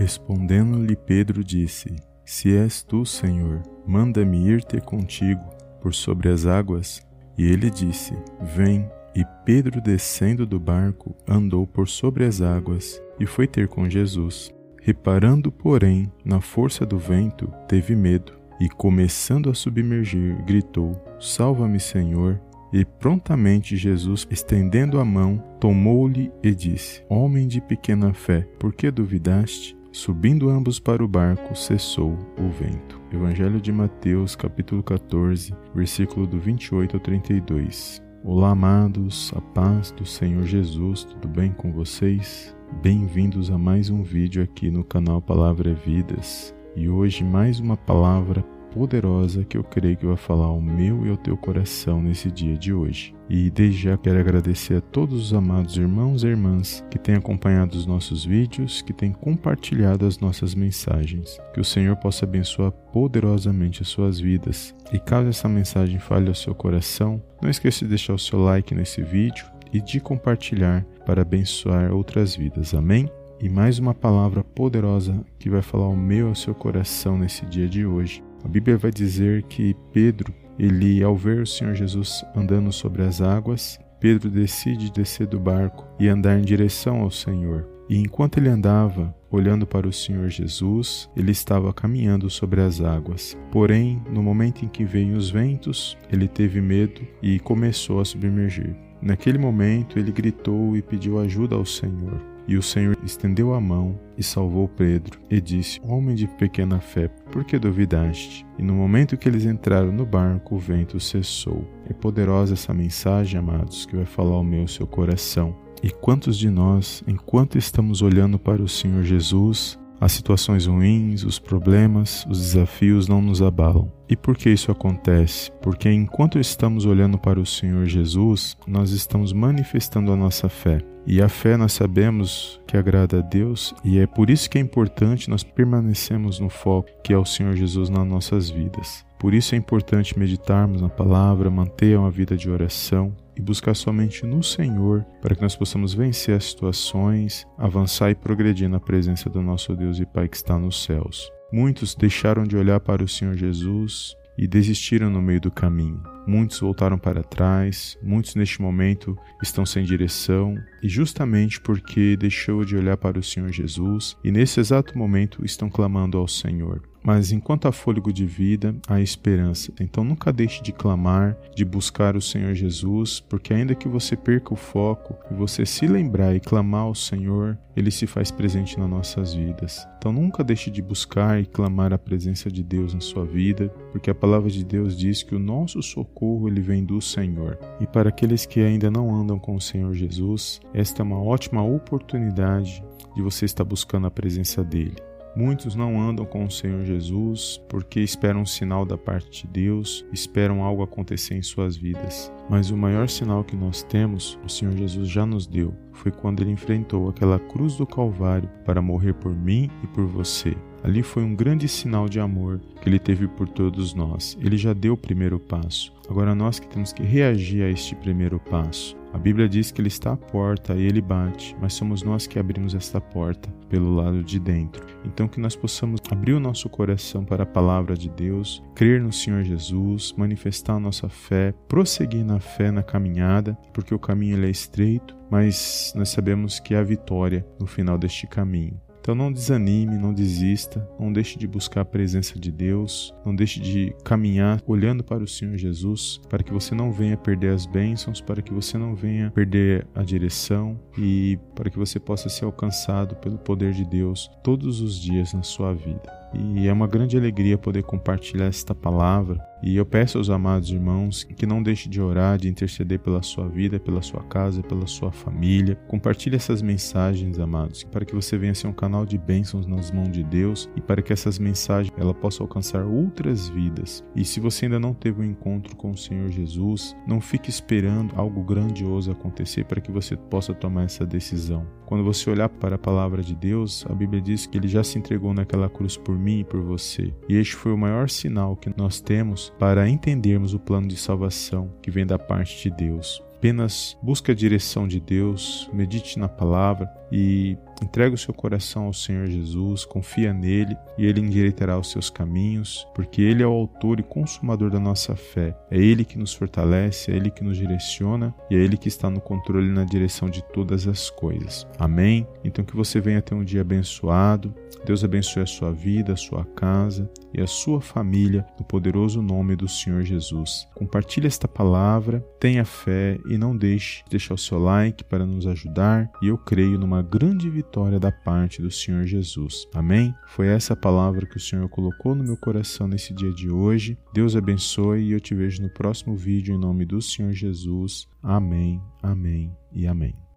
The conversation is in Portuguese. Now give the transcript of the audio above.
Respondendo-lhe Pedro disse: Se és tu, Senhor, manda-me ir ter contigo por sobre as águas. E ele disse: Vem. E Pedro, descendo do barco, andou por sobre as águas e foi ter com Jesus. Reparando, porém, na força do vento, teve medo e, começando a submergir, gritou: Salva-me, Senhor! E prontamente Jesus, estendendo a mão, tomou-lhe e disse: Homem de pequena fé, por que duvidaste? Subindo ambos para o barco, cessou o vento. Evangelho de Mateus, capítulo 14, versículo do 28 ao 32. Olá, amados, a paz do Senhor Jesus, tudo bem com vocês? Bem-vindos a mais um vídeo aqui no canal Palavra Vidas. E hoje mais uma palavra poderosa que eu creio que vai falar ao meu e ao teu coração nesse dia de hoje. E desde já quero agradecer a todos os amados irmãos e irmãs que têm acompanhado os nossos vídeos, que têm compartilhado as nossas mensagens. Que o Senhor possa abençoar poderosamente as suas vidas. E caso essa mensagem fale ao seu coração, não esqueça de deixar o seu like nesse vídeo e de compartilhar para abençoar outras vidas. Amém? E mais uma palavra poderosa que vai falar ao meu e ao seu coração nesse dia de hoje a Bíblia vai dizer que Pedro, ele ao ver o Senhor Jesus andando sobre as águas, Pedro decide descer do barco e andar em direção ao Senhor. E enquanto ele andava, olhando para o Senhor Jesus, ele estava caminhando sobre as águas. Porém, no momento em que veio os ventos, ele teve medo e começou a submergir. Naquele momento, ele gritou e pediu ajuda ao Senhor. E o Senhor estendeu a mão e salvou Pedro, e disse: Homem de pequena fé, por que duvidaste? E no momento que eles entraram no barco, o vento cessou. É poderosa essa mensagem, amados, que vai falar ao meu seu coração. E quantos de nós, enquanto estamos olhando para o Senhor Jesus, as situações ruins, os problemas, os desafios não nos abalam. E por que isso acontece? Porque enquanto estamos olhando para o Senhor Jesus, nós estamos manifestando a nossa fé. E a fé nós sabemos que agrada a Deus e é por isso que é importante nós permanecermos no foco que é o Senhor Jesus nas nossas vidas. Por isso é importante meditarmos na palavra, manter uma vida de oração, e buscar somente no Senhor para que nós possamos vencer as situações, avançar e progredir na presença do nosso Deus e Pai que está nos céus. Muitos deixaram de olhar para o Senhor Jesus e desistiram no meio do caminho. Muitos voltaram para trás, muitos neste momento estão sem direção, e justamente porque deixou de olhar para o Senhor Jesus e nesse exato momento estão clamando ao Senhor. Mas enquanto há fôlego de vida, há esperança. Então nunca deixe de clamar, de buscar o Senhor Jesus, porque ainda que você perca o foco e você se lembrar e clamar ao Senhor, ele se faz presente nas nossas vidas. Então nunca deixe de buscar e clamar a presença de Deus na sua vida, porque a palavra de Deus diz que o nosso socorro ele vem do Senhor. E para aqueles que ainda não andam com o Senhor Jesus, esta é uma ótima oportunidade de você estar buscando a presença dele. Muitos não andam com o Senhor Jesus porque esperam um sinal da parte de Deus, esperam algo acontecer em suas vidas. Mas o maior sinal que nós temos, o Senhor Jesus já nos deu, foi quando ele enfrentou aquela cruz do Calvário para morrer por mim e por você. Ali foi um grande sinal de amor que ele teve por todos nós. Ele já deu o primeiro passo. Agora nós que temos que reagir a este primeiro passo. A Bíblia diz que ele está à porta e ele bate, mas somos nós que abrimos esta porta pelo lado de dentro. Então que nós possamos abrir o nosso coração para a palavra de Deus, crer no Senhor Jesus, manifestar a nossa fé, prosseguir na fé na caminhada, porque o caminho é estreito, mas nós sabemos que há vitória no final deste caminho. Então não desanime, não desista, não deixe de buscar a presença de Deus, não deixe de caminhar olhando para o Senhor Jesus, para que você não venha perder as bênçãos, para que você não venha perder a direção e para que você possa ser alcançado pelo poder de Deus todos os dias na sua vida. E é uma grande alegria poder compartilhar esta palavra. E eu peço aos amados irmãos que não deixem de orar, de interceder pela sua vida, pela sua casa, pela sua família. Compartilhe essas mensagens, amados, para que você venha ser um canal de bênçãos nas mãos de Deus e para que essas mensagens ela possam alcançar outras vidas. E se você ainda não teve um encontro com o Senhor Jesus, não fique esperando algo grandioso acontecer para que você possa tomar essa decisão. Quando você olhar para a palavra de Deus, a Bíblia diz que ele já se entregou naquela cruz por mim e por você. E este foi o maior sinal que nós temos para entendermos o plano de salvação que vem da parte de Deus. Apenas busque a direção de Deus, medite na palavra e Entrega o seu coração ao Senhor Jesus, confia nele e ele endireitará os seus caminhos, porque ele é o autor e consumador da nossa fé. É ele que nos fortalece, é ele que nos direciona e é ele que está no controle e na direção de todas as coisas. Amém? Então que você venha ter um dia abençoado. Deus abençoe a sua vida, a sua casa e a sua família no poderoso nome do Senhor Jesus. Compartilhe esta palavra, tenha fé e não deixe de deixar o seu like para nos ajudar e eu creio numa grande vitória da parte do Senhor Jesus. Amém? Foi essa palavra que o Senhor colocou no meu coração nesse dia de hoje. Deus abençoe e eu te vejo no próximo vídeo em nome do Senhor Jesus. Amém, amém e amém.